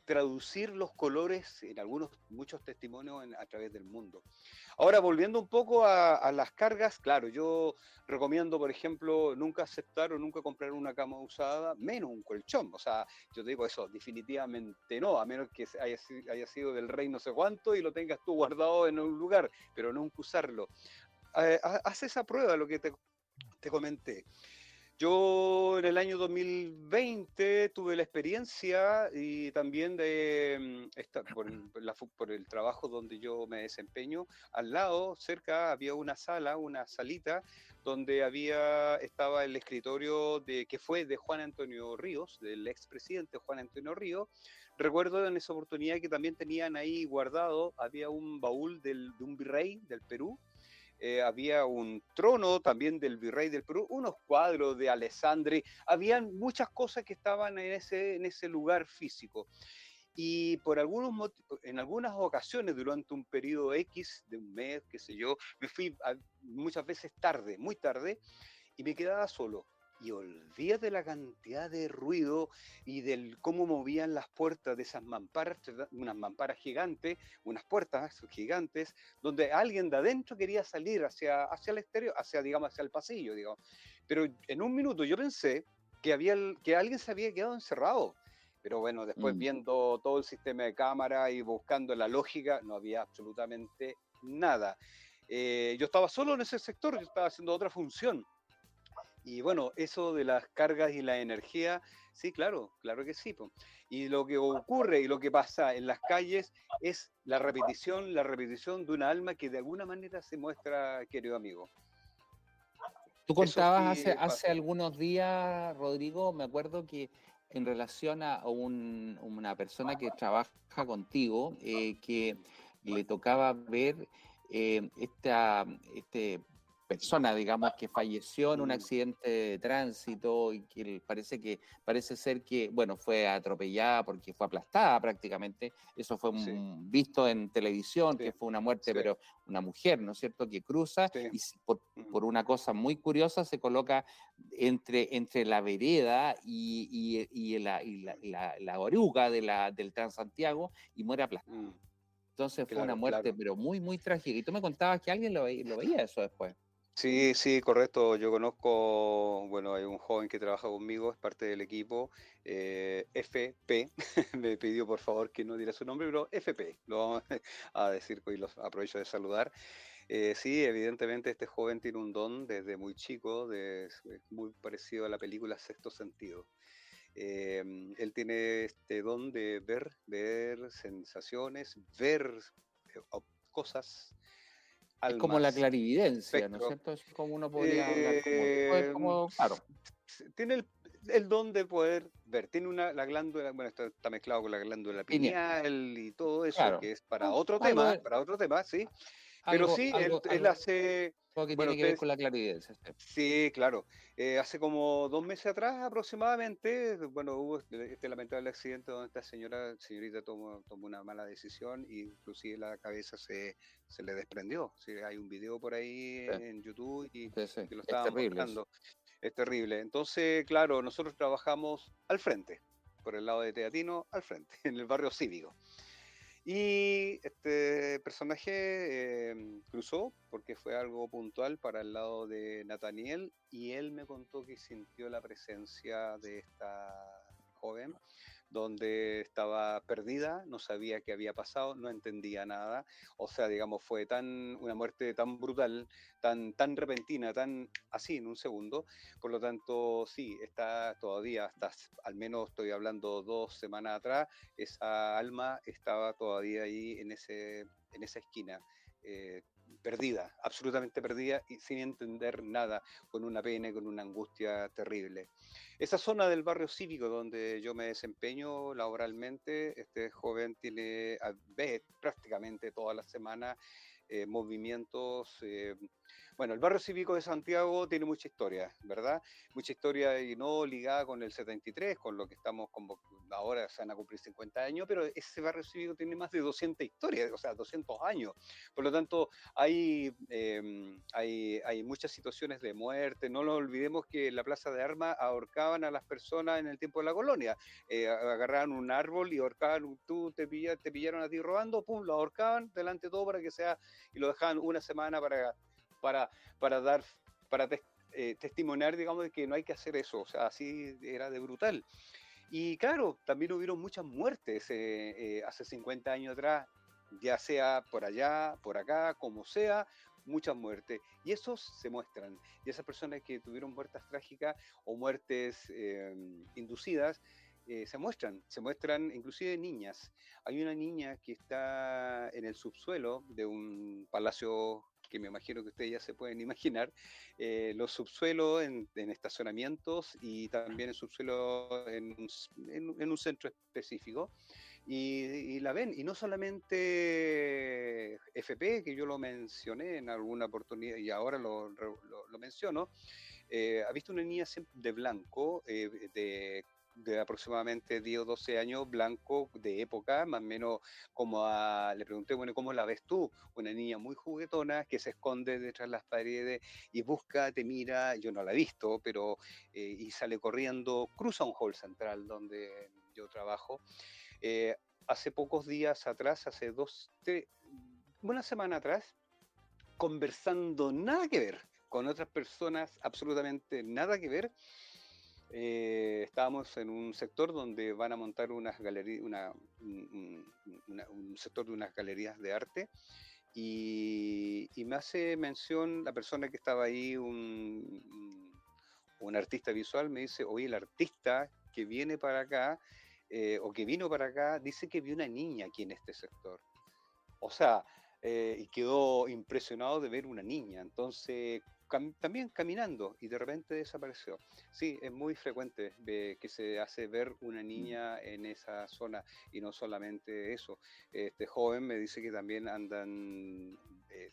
traducir los colores en algunos, muchos testimonios a través del mundo. Ahora, volviendo un poco a, las cargas, claro, yo recomiendo, por ejemplo, nunca aceptar o nunca comprar una cama usada, menos un colchón. O sea, yo te digo eso, definitivamente no, a menos que haya, sido del rey no sé cuánto y lo tengas tú guardado en un lugar, pero nunca usarlo. Eh, haz esa prueba, lo que te comenté. Yo en el año 2020 tuve la experiencia y también de mm, por, por, el trabajo donde yo me desempeño, al lado, cerca, había una sala, una salita, donde había, estaba el escritorio de, que fue de Juan Antonio Ríos, del expresidente Juan Antonio Ríos. Recuerdo en esa oportunidad que también tenían ahí guardado, había un baúl de un virrey del Perú, eh, había un trono también del virrey del Perú, unos cuadros de Alessandri, habían muchas cosas que estaban en ese, en ese lugar físico. Y por algunos en algunas ocasiones durante un periodo X de un mes, qué sé yo, me fui muchas veces tarde, muy tarde, y me quedaba solo. Y olvídate la cantidad de ruido y del cómo movían las puertas de esas mamparas, unas mamparas gigantes, unas puertas gigantes, donde alguien de adentro quería salir hacia, hacia el exterior, hacia, digamos, hacia el pasillo, digamos. Pero en un minuto yo pensé que, había, que alguien se había quedado encerrado. Pero bueno, después Mm. viendo todo el sistema de cámara y buscando la lógica, no había absolutamente nada. Eh, yo estaba solo en ese sector, yo estaba haciendo otra función. Y bueno, eso de las cargas y la energía, sí, claro, claro que sí. po. Y lo que ocurre y lo que pasa en las calles es la repetición, la repetición de una alma que de alguna manera se muestra, querido amigo. Tú contabas sí hace, hace algunos días, Rodrigo, me acuerdo que en relación a un- una persona que trabaja contigo, eh, que le tocaba ver eh, esta este persona, digamos, que falleció en un Mm. accidente de tránsito y que parece que parece ser que, bueno, fue atropellada porque fue aplastada prácticamente. Eso fue Sí. un- visto en televisión, Sí, que fue una muerte, sí. pero una mujer, ¿no es cierto?, que cruza y por, Mm. por una cosa muy curiosa se coloca entre, entre la vereda y, y- y la, y la, la- la oruga de la, del Transantiago y muere aplastada. Mm. Entonces fue una muerte, claro. pero muy, muy trágica. Y tú me contabas que alguien lo veía eso después. Sí, sí, correcto. Yo conozco, bueno, hay un joven que trabaja conmigo, es parte del equipo, eh, FP, me pidió por favor que no diera su nombre, pero FP, lo vamos a decir y los aprovecho de saludar. Eh, sí, evidentemente este joven tiene un don desde muy chico, es muy parecido a la película Sexto Sentido. Eh, él tiene este don de ver, ver sensaciones, ver eh, cosas, Es como la clarividencia, ¿no es cierto? Es como uno podría hablar como, es como- Eh, claro, tiene el, el don de poder ver. Tiene una, la glándula, bueno, está, está mezclado con la glándula Pineal. y todo eso, Claro. que es para otro tema, para otro tema, sí. Pero algo, sí, algo, él, hace, que bueno, tiene que ver con la clarividencia. sí. claro, eh, hace como dos meses atrás aproximadamente, bueno, hubo este, este lamentable accidente donde esta señora, señorita tomó, tomó una mala decisión y inclusive la cabeza se, se le desprendió. Sí, hay un video por ahí Sí. en YouTube y Sí, que lo Es estaban terrible. eso. mostrando. Es terrible. Entonces, claro, nosotros trabajamos al frente, por el lado de Teatino, al frente, en el barrio cívico. Y este personaje eh, cruzó porque fue algo puntual para el lado de Nathaniel y él me contó que sintió la presencia de esta joven donde estaba perdida, no sabía qué había pasado, no entendía nada, o sea, digamos, fue tan una muerte tan brutal, tan tan repentina, tan así en un segundo, por lo tanto, sí, está todavía, hasta al menos estoy hablando dos semanas atrás, esa alma estaba todavía ahí en ese en esa esquina. eh, perdida, absolutamente perdida y sin entender nada, con una pena con una angustia terrible. Esa zona del barrio cívico donde yo me desempeño laboralmente, este joven tiene, a- ve prácticamente toda la semana eh, movimientos. eh, bueno, el barrio cívico de Santiago tiene mucha historia, ¿verdad? Mucha historia y no ligada con el 73, con lo que estamos como ahora se van a cumplir 50 años, pero ese barrio cívico tiene más de 200 historias, o sea, 200 años. Por lo tanto, hay, eh, hay, hay muchas situaciones de muerte. No nos olvidemos que en la Plaza de Armas ahorcaban a las personas en el tiempo de la colonia. Eh, agarraban un árbol y ahorcaban, tú te, pilla- te pillaron a ti robando, pum, lo ahorcaban delante de todo para que sea, y lo dejaban una semana para, para, para dar, para tes- eh, testimoniar, digamos, de que no hay que hacer eso. O sea, así era de brutal. Y claro, también hubieron muchas muertes eh, eh, hace 50 años atrás, ya sea por allá, por acá, como sea, muchas muertes. Y esos se muestran. Y esas personas que tuvieron muertes trágicas o muertes eh, inducidas, eh, se muestran, se muestran inclusive niñas. Hay una niña que está en el subsuelo de un palacio que me imagino que ustedes ya se pueden imaginar, eh, los subsuelos en, en estacionamientos y también el subsuelo en en- en un centro específico. Y, la ven, y no solamente FP, que yo lo mencioné en alguna oportunidad y ahora lo, lo- menciono, eh, ha visto una niña de blanco, eh, de de aproximadamente 10 o 12 años, blanco, de época, más o menos como le pregunté, bueno, ¿cómo la ves tú? Una niña muy juguetona que se esconde detrás de las paredes y busca, te mira, yo no la he visto, pero, eh, y sale corriendo, cruza un hall central donde yo trabajo. Eh, hace pocos días atrás, hace dos, tres, una semana atrás, conversando nada que ver con otras personas, absolutamente nada que ver, eh, estábamos en un sector donde van a montar unas galerías, un, sector de unas galerías de arte y, me hace mención la persona que estaba ahí, un, un, artista visual, me dice, oye, el artista que viene para acá eh, o que vino para acá dice que vio una niña aquí en este sector. O sea, eh, y quedó impresionado de ver una niña. Entonces, también caminando y de repente desapareció. Sí, es muy frecuente que se hace ver una mm. niña en esa zona y no solamente eso. Este joven me dice que también andan,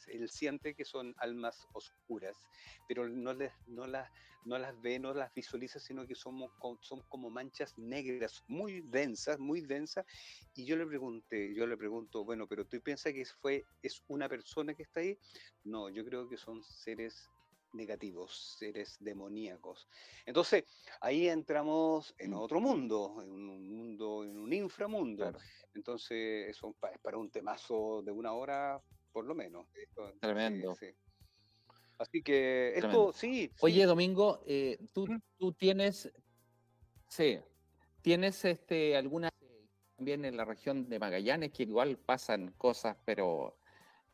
él siente que son almas oscuras, pero no, les, no, las, no las ve, no las visualiza, sino que somos, son como manchas negras muy densas, muy densas. Y yo le pregunté, yo le pregunto, bueno, pero tú piensas que fue, es una persona que está ahí? No, yo creo que son seres negativos, seres demoníacos. Entonces, ahí entramos en mm. otro mundo, en un mundo, en un inframundo. Entonces, eso es para un temazo de una hora, por lo menos. Tremendo. Así que esto, sí. Oye, Domingo, eh, tú, tú tienes, sí, tienes este, alguna también en la región de Magallanes que igual pasan cosas, pero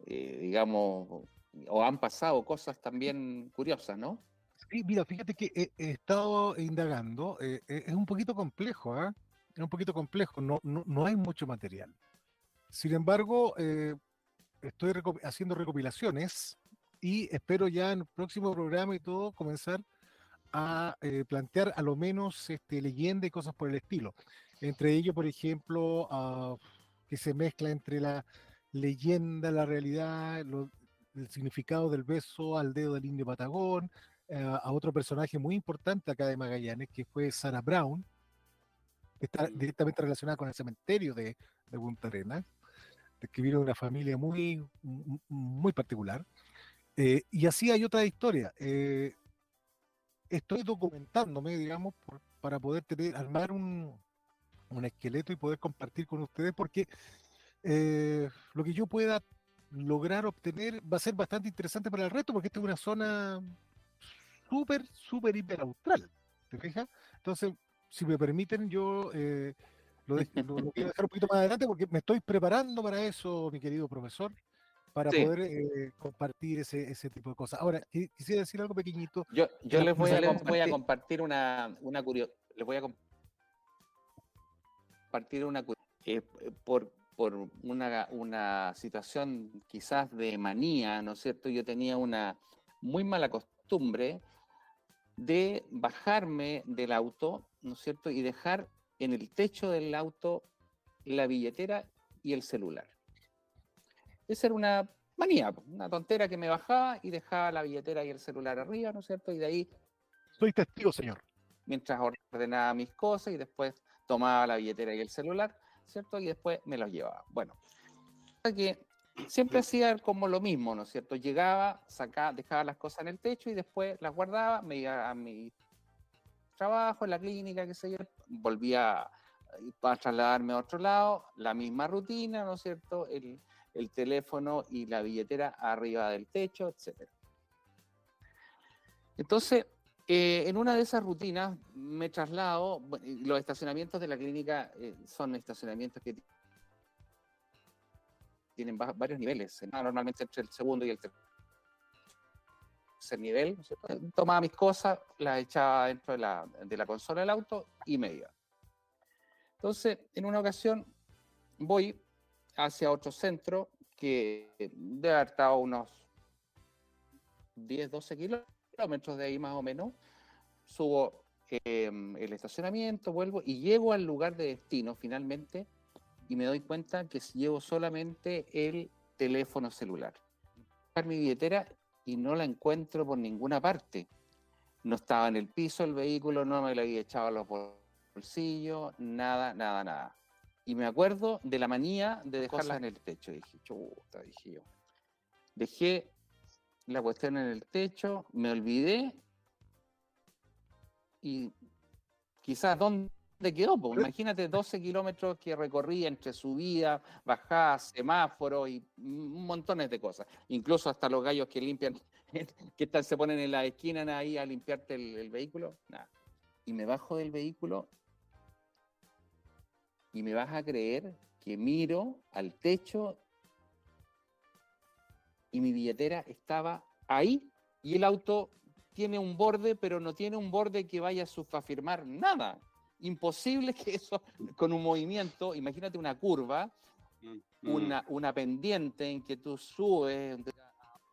eh, digamos o han pasado cosas también curiosas, ¿no? Sí, mira, fíjate que he, estado indagando, eh, eh, es un poquito complejo, ¿ah? Es un poquito complejo, no, no, hay mucho material. Sin embargo, eh, estoy haciendo recopilaciones y espero ya en el próximo programa y todo comenzar a plantear a lo menos este, leyenda y cosas por el estilo. Entre ellos, por ejemplo, ah, que se mezcla entre la leyenda, la realidad, lo, el significado del beso al dedo del indio Patagón, eh, a otro personaje muy importante acá de Magallanes, que fue Sarah Brown, que está mm. directamente relacionada con el cementerio de, de Punta Arenas, que vino de una familia muy, muy particular. Eh, y así hay otra historia. Eh, estoy documentándome, digamos, para poder tener, armar un, un, esqueleto y poder compartir con ustedes, porque lo que yo pueda lograr obtener va a ser bastante interesante para el resto porque esta es una zona súper, súper hiper austral. ¿Te fijas? Entonces, si me permiten, yo eh, lo, lo, quiero dejar un poquito más adelante porque me estoy preparando para eso, mi querido profesor, para poder eh, compartir ese, ese tipo de cosas. Ahora, quisiera decir algo pequeñito. Yo, yo les, voy a, les voy a compartir una, una curiosidad. Les voy a compartir una curiosidad. Eh, por, por una, una situación quizás de manía, ¿no es cierto? Yo tenía una muy mala costumbre de bajarme del auto, ¿no es cierto? Y dejar en el techo del auto la billetera y el celular. Esa era una manía, una tontera que me bajaba y dejaba la billetera y el celular arriba, ¿no es cierto? Y de ahí... Soy testigo, señor. Mientras ordenaba mis cosas y después tomaba la billetera y el celular ¿cierto? Y después me los llevaba. Bueno, que siempre hacía como lo mismo, ¿no es cierto? Llegaba, sacaba, dejaba las cosas en el techo y después las guardaba, me iba a mi trabajo en la clínica, qué sé yo, volvía para trasladarme a otro lado, la misma rutina, ¿no es cierto? El, el teléfono y la billetera arriba del techo, etc. Entonces, eh, en una de esas rutinas me traslado, los estacionamientos de la clínica eh, son estacionamientos que tienen varios niveles, normalmente entre el segundo y el tercer nivel. Tomaba mis cosas, las echaba dentro de la, de la consola del auto y me iba. Entonces, en una ocasión voy hacia otro centro que debe haber estado unos 10, 12 kilómetros kilómetros de ahí más o menos, subo em, el estacionamiento, vuelvo y llego al lugar de destino finalmente y me doy cuenta que llevo solamente el teléfono celular. Mi billetera y no la encuentro por ninguna parte. No estaba en el piso el vehículo, no me la había echado a los bolsillo, nada, nada, nada. Y me acuerdo de la manía de dejarlas en el techo. Dije, chuta, dije yo. Dejé la cuestión en el techo, me olvidé y quizás dónde quedó. Pues, imagínate 12 kilómetros que recorrí entre subida, bajada, semáforo y montones de cosas. Incluso hasta los gallos que limpian, que están, se ponen en la esquina ahí a limpiarte el, vehículo. Nada. Y me bajo del vehículo y me vas a creer que miro al techo y mi billetera estaba ahí y el auto tiene un borde, pero no tiene un borde que vaya a afirmar nada. Imposible que eso, con un movimiento, imagínate una curva, mm, una, mm. una pendiente en que tú subes,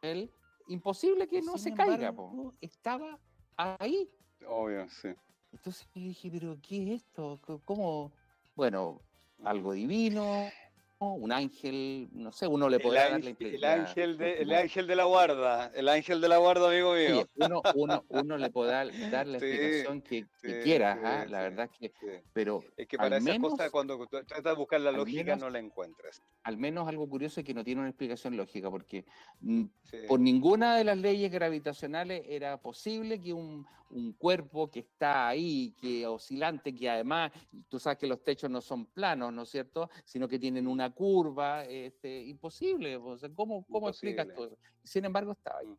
él, imposible que no se caiga. Estaba ahí. Obvio, sí. Entonces dije, pero ¿qué es esto? ¿Cómo? Bueno, algo divino, un ángel, no sé, uno le puede dar la el ángel, de, el ángel de la guarda, el ángel de la guarda, amigo mío. uno, uno, uno, le puede dar, la explicación que, que quieras, ¿ah? la verdad es que, pero es que para esas cosas cuando tratas de buscar la lógica no la encuentras. Al menos algo curioso es que no tiene una explicación lógica, porque mm, por ninguna de las leyes gravitacionales era posible que un, un cuerpo que está ahí, que oscilante, que además, tú sabes que los techos no son planos, ¿no es cierto?, sino que tienen una curva, este, imposible, o sea, ¿cómo, cómo explicas todo eso? Sin embargo, estaba ahí. Mm.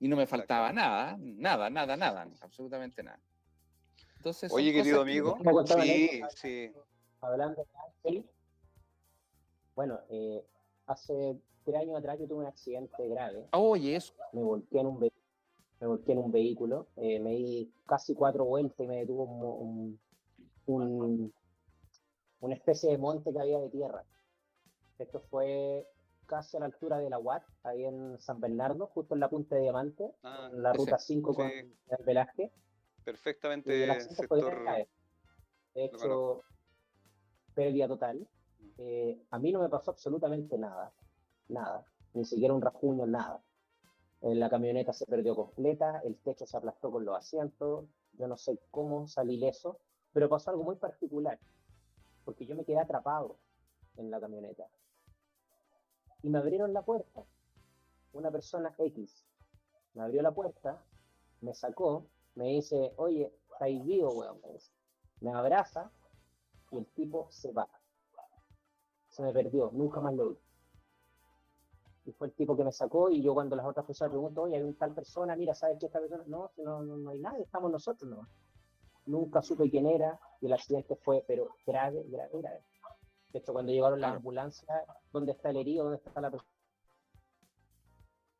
Y no me faltaba nada, nada, nada, nada, absolutamente nada. Entonces, Oye, querido amigo, sí, sí. Hablando de bueno, eh, hace tres años atrás yo tuve un accidente grave. Oye, eso. Me volteé en un vehículo me volqué en un vehículo, eh, me di casi cuatro vueltas y me detuvo un, un, una especie de monte que había de tierra. Esto fue casi a la altura de la UAT, ahí en San Bernardo, justo en la punta de Diamante, ah, en la ruta 5 con el Velázquez. Perfectamente sector... De hecho, pérdida total. Eh, a mí no me pasó absolutamente nada, nada, ni siquiera un rasguño, nada. La camioneta se perdió completa, el techo se aplastó con los asientos, yo no sé cómo salí leso, pero pasó algo muy particular, porque yo me quedé atrapado en la camioneta. Y me abrieron la puerta, una persona X, me abrió la puerta, me sacó, me dice, oye, estáis vivo, weón, me abraza y el tipo se va. Se me perdió, nunca más lo vi y fue el tipo que me sacó y yo cuando las otras personas pregunto, oye, hay un tal persona, mira, ¿sabes qué esta persona? No, no, no, hay nadie, estamos nosotros, no. Nunca supe quién era y el accidente fue, pero grave, grave, grave. De hecho, cuando llegaron las ambulancias, ¿dónde está el herido? ¿Dónde está la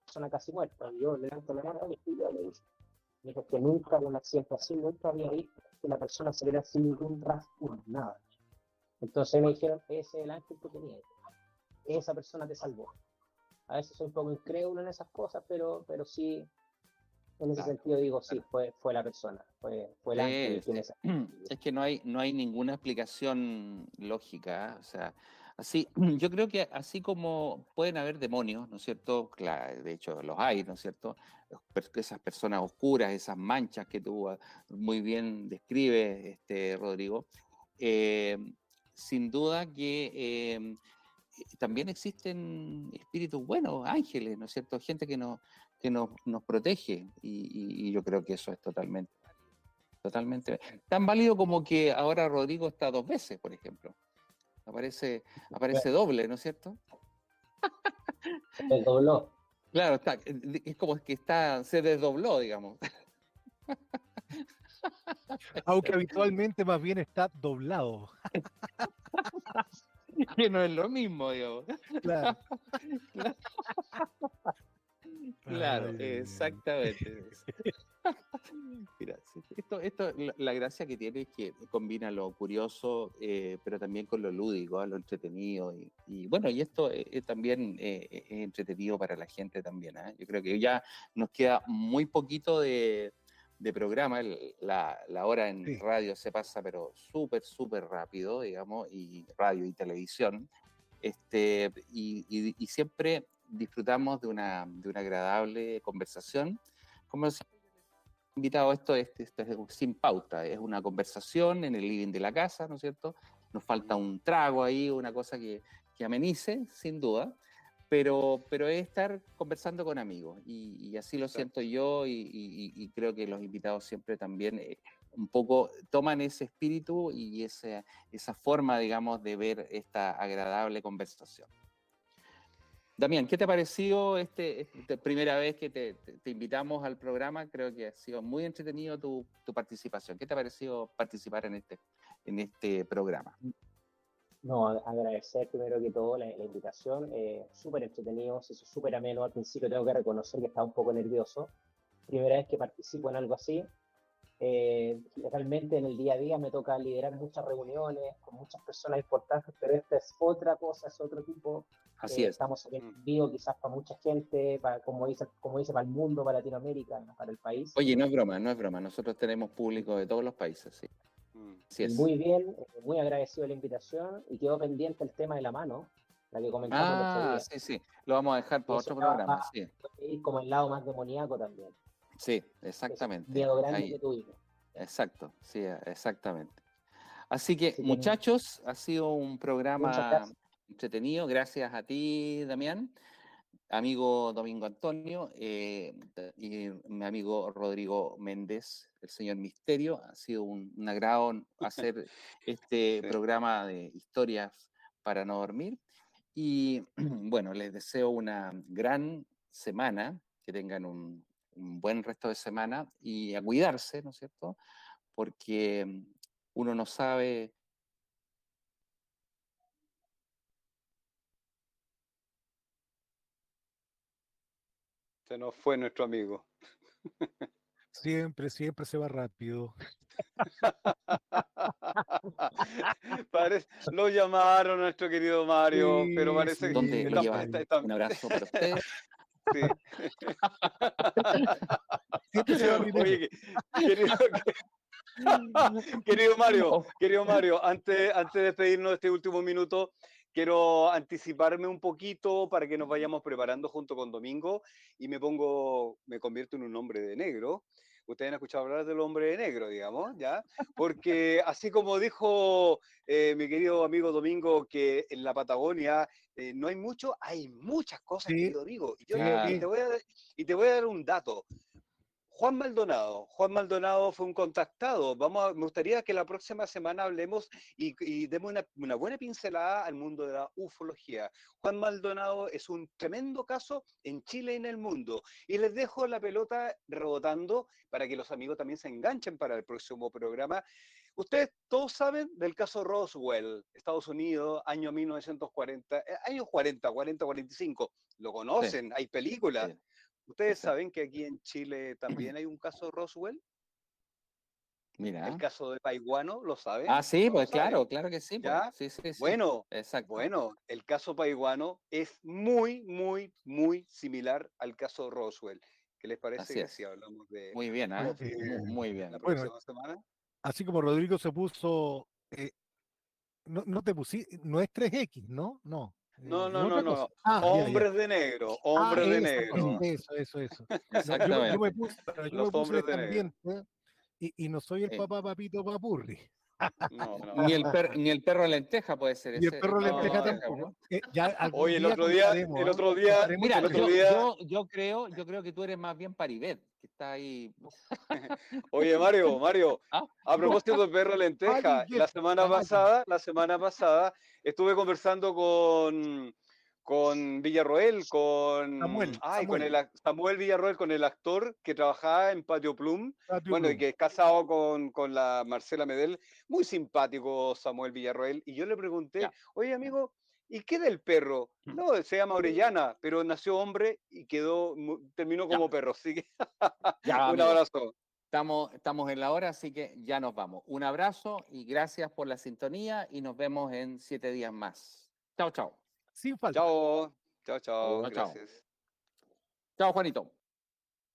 persona casi muerta? Yo levanto la mano y yo le dije, dijo que nunca un accidente así, nunca había visto que la persona saliera sin ningún rasgo, nada. Entonces me dijeron, ese es el ángel que tenía. Esa persona te salvó a veces soy un poco incrédulo en esas cosas, pero, pero sí, en ese sentido digo, sí, fue, fue la persona, fue, fue el ángel es, es que no hay, no hay ninguna explicación lógica, o sea, así, yo creo que así como pueden haber demonios, ¿no es cierto? Claro, de hecho los hay, ¿no es cierto? Esas personas oscuras, esas manchas que tú ah, muy bien describes, este, Rodrigo, eh, sin duda que eh, también existen espíritus buenos, ángeles, ¿no es cierto? Gente que nos, que nos, nos protege y, yo creo que eso es totalmente, totalmente tan válido como que ahora Rodrigo está dos veces, por ejemplo. Aparece, aparece doble, ¿no es cierto? Se desdobló. Claro, está, es como que está, se desdobló, digamos. Aunque habitualmente más bien está doblado. que no es lo mismo, digamos. Claro. claro, exactamente. Mira, esto, esto, la gracia que tiene es que combina lo curioso, eh, pero también con lo lúdico, lo entretenido. Y, bueno, y esto eh, también eh, es entretenido para la gente también. Yo creo que ya nos queda muy poquito de, de programa, la, la, hora en radio se pasa, pero súper, súper rápido, digamos, y radio y televisión. Este, y, y, siempre disfrutamos de una, de una agradable conversación. Como invitado esto, esto, esto es sin pauta, es una conversación en el living de la casa, ¿no es cierto? Nos falta un trago ahí, una cosa que, que amenice, sin duda, pero, pero es estar conversando con amigos y, así lo siento yo y, creo que los invitados siempre también eh, un poco toman ese espíritu y ese, esa forma, digamos, de ver esta agradable conversación. Damián, ¿qué te ha parecido este, esta primera vez que te, invitamos al programa? Creo que ha sido muy entretenido tu, tu, participación. ¿Qué te ha parecido participar en este, en este programa? No, agradecer primero que todo la, invitación. Eh, súper entretenido, se hizo súper ameno. Al principio tengo que reconocer que estaba un poco nervioso. Primera vez que participo en algo así. Eh, realmente en el día a día me toca liderar muchas reuniones con muchas personas importantes, pero esta es otra cosa, es otro tipo. Así es. Estamos en mm. vivo quizás para mucha gente, para, como, dice, como dice, para el mundo, para Latinoamérica, para el país. Oye, no es broma, no es broma. Nosotros tenemos público de todos los países, sí. Mm. Muy bien, eh, muy agradecido de la invitación y quedó pendiente el tema de la mano, la que comentamos ah, sí, sí, lo vamos a dejar para otro programa, sí. como el lado más demoníaco también. Sí, exactamente. miedo grande que tuvimos. Exacto, sí, exactamente. Así que, muchachos, ha sido un programa entretenido. Gracias a ti, Damián, amigo Domingo Antonio eh, y mi amigo Rodrigo Méndez, el señor Misterio. Ha sido un, agrado hacer este programa de historias para no dormir. Y bueno, les deseo una gran semana, que tengan un, un buen resto de semana y a cuidarse, ¿no es cierto? Porque mm, uno no sabe Se nos fue nuestro amigo. Siempre, siempre se va rápido. lo llamaron nuestro querido Mario, pero parece que... Un abrazo para ustedes. Sí. querido, Mario, querido Mario, antes, antes de despedirnos de este último minuto, quiero anticiparme un poquito para que nos vayamos preparando junto con Domingo y me pongo, me convierto en un hombre de negro. Ustedes han escuchado hablar del hombre de negro, digamos, ¿ya? Porque así como dijo eh, mi querido amigo Domingo que en la Patagonia eh, no hay mucho, hay muchas cosas, querido amigo. Y, yo, te voy a, y te voy a dar un dato. Juan Maldonado. Juan Maldonado fue un contactado. Vamos me gustaría que la próxima semana hablemos y, demos una, buena pincelada al mundo de la ufología. Juan Maldonado es un tremendo caso en Chile y en el mundo. Y les dejo la pelota rebotando para que los amigos también se enganchen para el próximo programa. Ustedes todos saben del caso Roswell, Estados Unidos, año 1940, eh, años 40, 40, 45. Lo conocen, hay películas. ¿Ustedes saben que aquí en Chile también hay un caso Roswell? Mira. El caso de Paiguano, ¿lo saben? Ah, sí, pues claro, claro que sí, pues. sí, sí, Bueno, Exacto. bueno, el caso Paiguano es muy, muy, muy similar al caso Roswell. ¿Qué les parece si hablamos de... Muy bien, ¿eh? muy bien. La próxima semana. Así como Rodrigo se puso... Eh, no, no te pusiste, no es 3X, ¿no? No. No, no, no, no. Ah, hombres de negro, ah, hombres de negro. Eso, eso, eso. Exactamente. Yo, me puse, yo me puse este ambiente y, y, no soy el papá papito papurri. No, no. Ni, el ni el perro lenteja puede ser. Ni el perro lenteja tampoco. Eh, Oye, el otro día, el otro día, mira, el otro día... Yo, yo, creo, yo creo que tú eres más bien Paribet, que está ahí. Oye, Mario, Mario, ¿Ah? a propósito del perro lenteja, la semana pasada, la semana pasada estuve conversando con con Villarroel, con Samuel, con el Samuel Villarroel, con el actor que trabajaba en Patio Plum, bueno, y que es casado con, con, la Marcela Medel, muy simpático Samuel Villarroel, y yo le pregunté, oye amigo, ¿y qué del perro? Mm. No, se llama Orellana, pero nació hombre y quedó, terminó como perro, así que un abrazo. Estamos, estamos en la hora, así que ya nos vamos. Un abrazo y gracias por la sintonía y nos vemos en siete días más. Chao, chao. Sin falta. Chao, chao, chao. Gracias. Chao, Juanito.